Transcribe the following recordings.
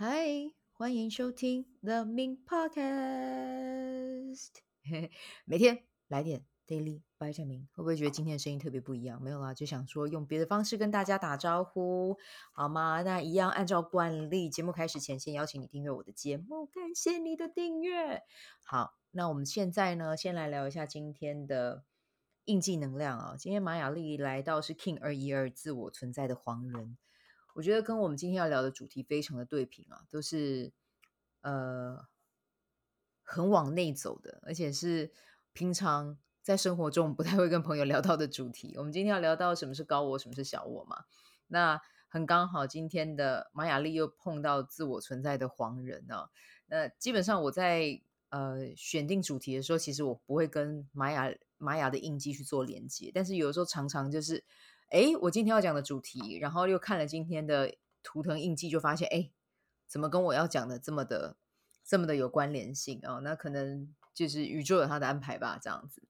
嗨，欢迎收听 The Min Podcast。每天来点 Daily bite 明会不会觉得今天的声音特别不一样？没有啦，就想说用别的方式跟大家打招呼，好吗？那一样按照惯例，节目开始前先邀请你订阅我的节目，感谢你的订阅。好，那我们现在呢，先来聊一下今天的印记能量啊。今天玛雅丽来到是 King 二一二，自我存在的黄人。我觉得跟我们今天要聊的主题非常的对频啊，都是呃很往内走的，而且是平常在生活中不太会跟朋友聊到的主题。我们今天要聊到什么是高我，什么是小我嘛？那很刚好，今天的马雅丽又碰到自我存在的黄人呢、啊。那基本上我在呃选定主题的时候，其实我不会跟玛雅玛雅的印记去做连接，但是有的时候常常就是。哎，我今天要讲的主题，然后又看了今天的图腾印记，就发现，哎，怎么跟我要讲的这么的这么的有关联性啊、那可能就是宇宙有它的安排吧，这样子。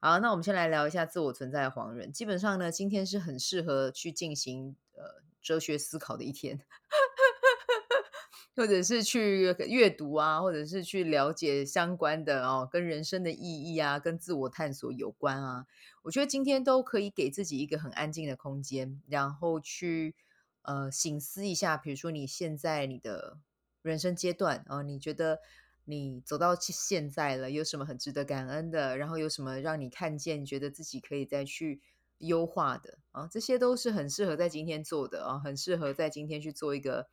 好，那我们先来聊一下自我存在的黄人。基本上呢，今天是很适合去进行呃哲学思考的一天。或者是去阅读啊，或者是去了解相关的哦，跟人生的意义啊，跟自我探索有关啊。我觉得今天都可以给自己一个很安静的空间，然后去呃醒思一下，比如说你现在你的人生阶段啊，你觉得你走到现在了，有什么很值得感恩的？然后有什么让你看见，觉得自己可以再去优化的啊？这些都是很适合在今天做的啊，很适合在今天去做一个。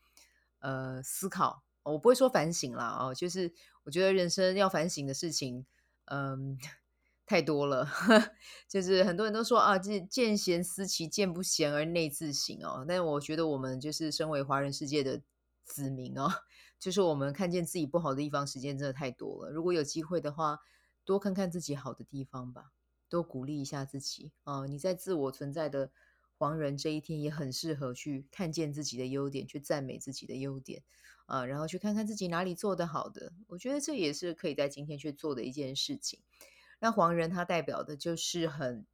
呃，思考，我不会说反省啦，哦，就是我觉得人生要反省的事情，嗯，太多了，就是很多人都说啊，见见贤思齐，见不贤而内自省哦。但我觉得我们就是身为华人世界的子民哦，就是我们看见自己不好的地方，时间真的太多了。如果有机会的话，多看看自己好的地方吧，多鼓励一下自己啊。你在自我存在的。黄人这一天也很适合去看见自己的优点，去赞美自己的优点啊，然后去看看自己哪里做得好的。我觉得这也是可以在今天去做的一件事情。那黄人他代表的就是很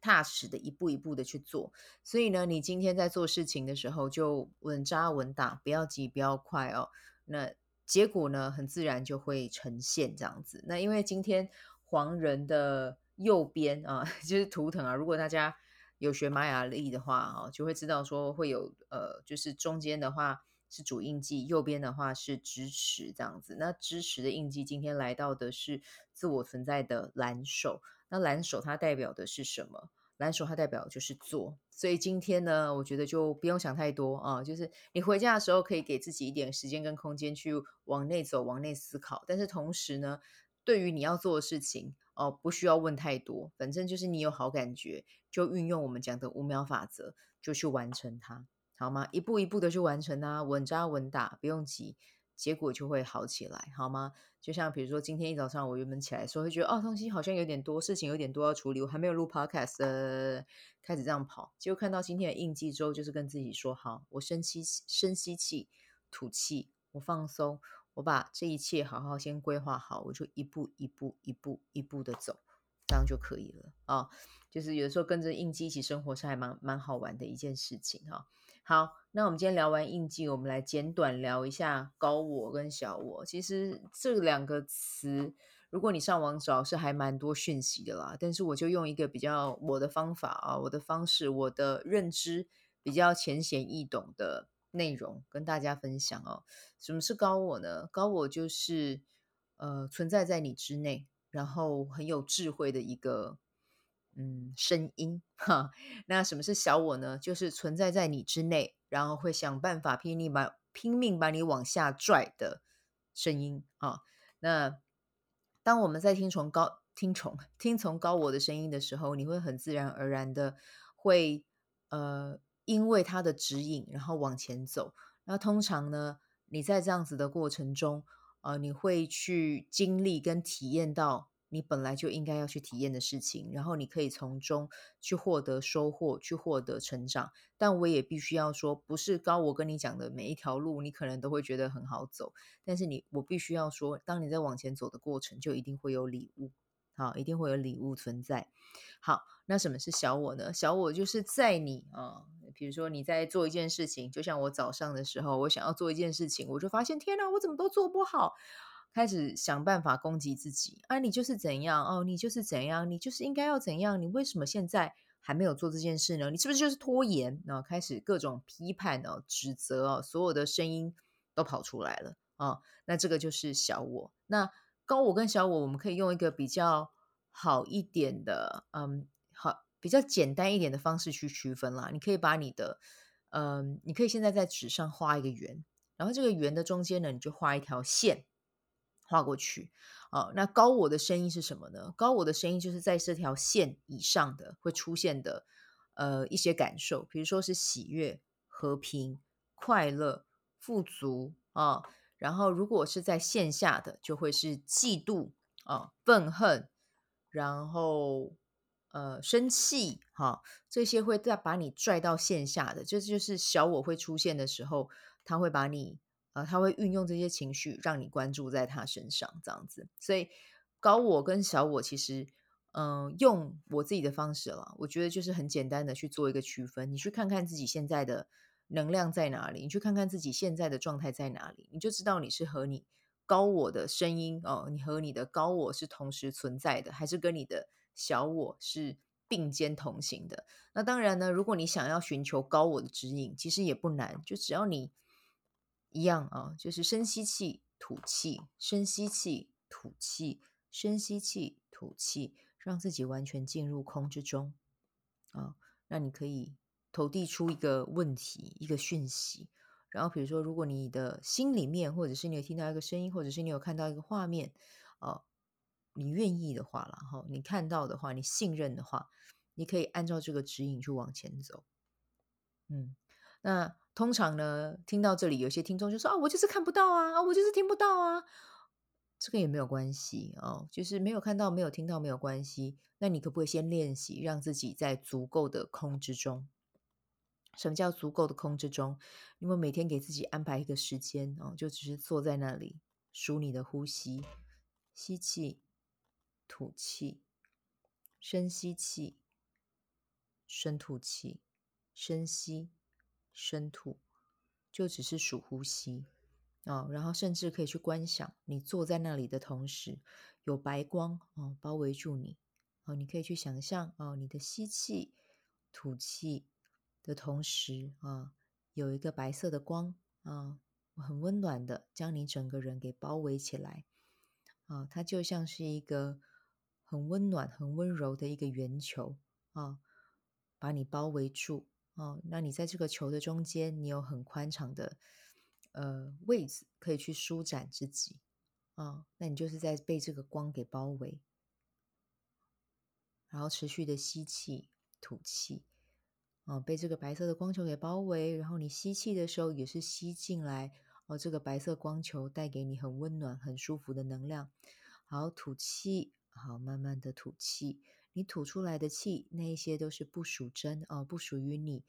踏实的一步一步的去做，所以呢，你今天在做事情的时候就稳扎稳打，不要急，不要快哦。那结果呢，很自然就会呈现这样子。那因为今天黄人的右边啊，就是图腾啊，如果大家。有学玛雅历的话，哈，就会知道说会有呃，就是中间的话是主印记，右边的话是支持这样子。那支持的印记今天来到的是自我存在的蓝手。那蓝手它代表的是什么？蓝手它代表就是做。所以今天呢，我觉得就不用想太多啊，就是你回家的时候可以给自己一点时间跟空间去往内走、往内思考。但是同时呢，对于你要做的事情。哦，不需要问太多，反正就是你有好感觉，就运用我们讲的五秒法则，就去完成它，好吗？一步一步的去完成它，稳扎稳打，不用急，结果就会好起来，好吗？就像比如说今天一早上我原本起来的时候会觉得，哦，东西好像有点多，事情有点多要处理，我还没有录 podcast，呃，开始这样跑，结果看到今天的印记之后，就是跟自己说，好，我深吸深吸气，吐气，我放松。我把这一切好好先规划好，我就一步一步、一步一步的走，这样就可以了啊、就是有的时候跟着印记一起生活是还蛮蛮好玩的一件事情哈、好，那我们今天聊完印记，我们来简短聊一下高我跟小我。其实这两个词，如果你上网找，是还蛮多讯息的啦。但是我就用一个比较我的方法啊，我的方式，我的认知比较浅显易懂的。内容跟大家分享哦。什么是高我呢？高我就是呃存在在你之内，然后很有智慧的一个嗯声音哈。那什么是小我呢？就是存在在你之内，然后会想办法拼命把拼命把你往下拽的声音啊。那当我们在听从高听从听从高我的声音的时候，你会很自然而然的会呃。因为他的指引，然后往前走。那通常呢，你在这样子的过程中，呃，你会去经历跟体验到你本来就应该要去体验的事情，然后你可以从中去获得收获，去获得成长。但我也必须要说，不是高我跟你讲的每一条路，你可能都会觉得很好走。但是你，我必须要说，当你在往前走的过程，就一定会有礼物好，一定会有礼物存在。好，那什么是小我呢？小我就是在你啊、哦，比如说你在做一件事情，就像我早上的时候，我想要做一件事情，我就发现天哪，我怎么都做不好，开始想办法攻击自己啊，你就是怎样哦，你就是怎样，你就是应该要怎样，你为什么现在还没有做这件事呢？你是不是就是拖延？然后开始各种批判哦，指责哦，所有的声音都跑出来了啊、哦，那这个就是小我。那高我跟小我，我们可以用一个比较。好一点的，嗯，好，比较简单一点的方式去区分啦。你可以把你的，嗯，你可以现在在纸上画一个圆，然后这个圆的中间呢，你就画一条线，画过去。哦，那高我的声音是什么呢？高我的声音就是在这条线以上的会出现的，呃，一些感受，比如说是喜悦、和平、快乐、富足啊、然后如果是在线下的，就会是嫉妒啊、愤恨。然后，呃，生气，哈，这些会再把你拽到线下的，这就是小我会出现的时候，他会把你，呃，他会运用这些情绪让你关注在他身上，这样子。所以，高我跟小我其实，嗯、用我自己的方式了，我觉得就是很简单的去做一个区分。你去看看自己现在的能量在哪里，你去看看自己现在的状态在哪里，你就知道你是和你。高我的声音哦，你和你的高我是同时存在的，还是跟你的小我是并肩同行的？那当然呢，如果你想要寻求高我的指引，其实也不难，就只要你一样啊，就是深吸气、吐气，深吸气、吐气，深吸气、吐气，让自己完全进入空之中啊。那你可以投递出一个问题，一个讯息。然后，比如说，如果你的心里面，或者是你有听到一个声音，或者是你有看到一个画面，哦，你愿意的话，然后你看到的话，你信任的话，你可以按照这个指引去往前走。嗯，那通常呢，听到这里，有些听众就说：“啊，我就是看不到啊，啊，我就是听不到啊。”这个也没有关系哦，就是没有看到、没有听到没有关系。那你可不可以先练习，让自己在足够的空之中？什么叫足够的空之中？因为每天给自己安排一个时间哦，就只是坐在那里数你的呼吸，吸气，吐气，深吸气，深吐气，深吸，深吐，就只是数呼吸哦。然后甚至可以去观想，你坐在那里的同时，有白光哦包围住你哦。你可以去想象哦，你的吸气，吐气。的同时啊，有一个白色的光啊，很温暖的将你整个人给包围起来啊，它就像是一个很温暖、很温柔的一个圆球啊，把你包围住啊。那你在这个球的中间，你有很宽敞的呃位置可以去舒展自己啊。那你就是在被这个光给包围，然后持续的吸气、吐气。哦，被这个白色的光球给包围，然后你吸气的时候也是吸进来，哦，这个白色光球带给你很温暖、很舒服的能量。好，吐气，好，慢慢的吐气，你吐出来的气，那一些都是不属真哦，不属于你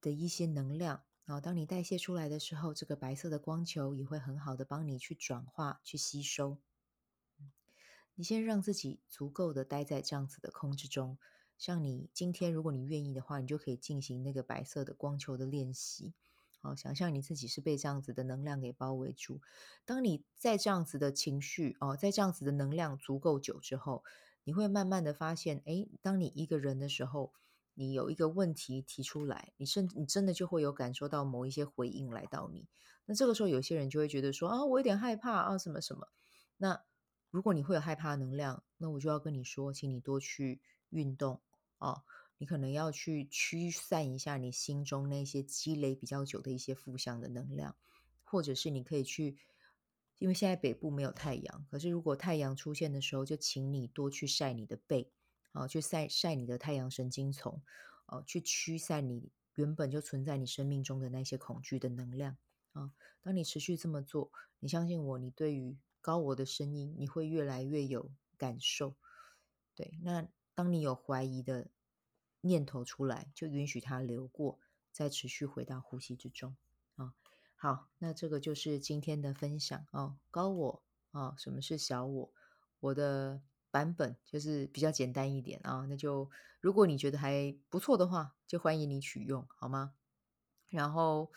的一些能量。啊，当你代谢出来的时候，这个白色的光球也会很好的帮你去转化、去吸收。你先让自己足够的待在这样子的空之中。像你今天，如果你愿意的话，你就可以进行那个白色的光球的练习。好，想象你自己是被这样子的能量给包围住。当你在这样子的情绪哦，在这样子的能量足够久之后，你会慢慢的发现，诶，当你一个人的时候，你有一个问题提出来，你甚你真的就会有感受到某一些回应来到你。那这个时候，有些人就会觉得说啊，我有点害怕啊，什么什么。那如果你会有害怕能量，那我就要跟你说，请你多去运动。哦，你可能要去驱散一下你心中那些积累比较久的一些负向的能量，或者是你可以去，因为现在北部没有太阳，可是如果太阳出现的时候，就请你多去晒你的背，啊，去晒晒你的太阳神经丛，哦，去驱散你原本就存在你生命中的那些恐惧的能量，啊，当你持续这么做，你相信我，你对于高我的声音，你会越来越有感受，对，那。当你有怀疑的念头出来，就允许它流过，再持续回到呼吸之中啊。好，那这个就是今天的分享哦。高我啊，什么是小我？我的版本就是比较简单一点啊，那就如果你觉得还不错的话，就欢迎你取用，好吗？然后，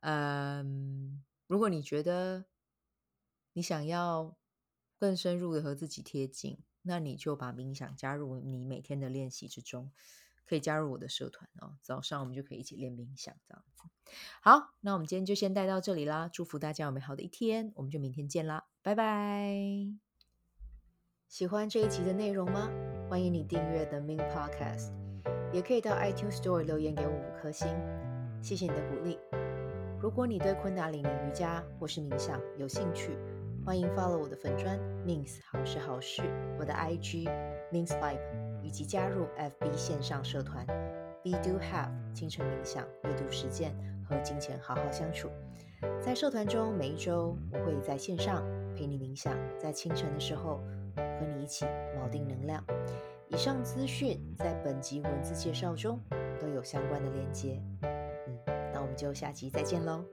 嗯，如果你觉得你想要更深入的和自己贴近，那你就把冥想加入你每天的练习之中，可以加入我的社团哦。早上我们就可以一起练冥想，这样子。好，那我们今天就先带到这里啦，祝福大家有美好的一天，我们就明天见啦，拜拜。喜欢这一集的内容吗？欢迎你订阅 The Min Podcast，也可以到 iTunes Store 留言给我五颗星，谢谢你的鼓励。如果你对昆达里尼瑜伽或是冥想有兴趣，欢迎 follow 我的粉专 Mins 好事好事，我的 IG Mins Vibe，以及加入 FB 线上社团 Be Do Have 清晨冥想、阅读实践和金钱好好相处。在社团中，每一周我会在线上陪你冥想，在清晨的时候。和你一起锚定能量。以上资讯在本集文字介绍中都有相关的链接。嗯，那我们就下集再见喽。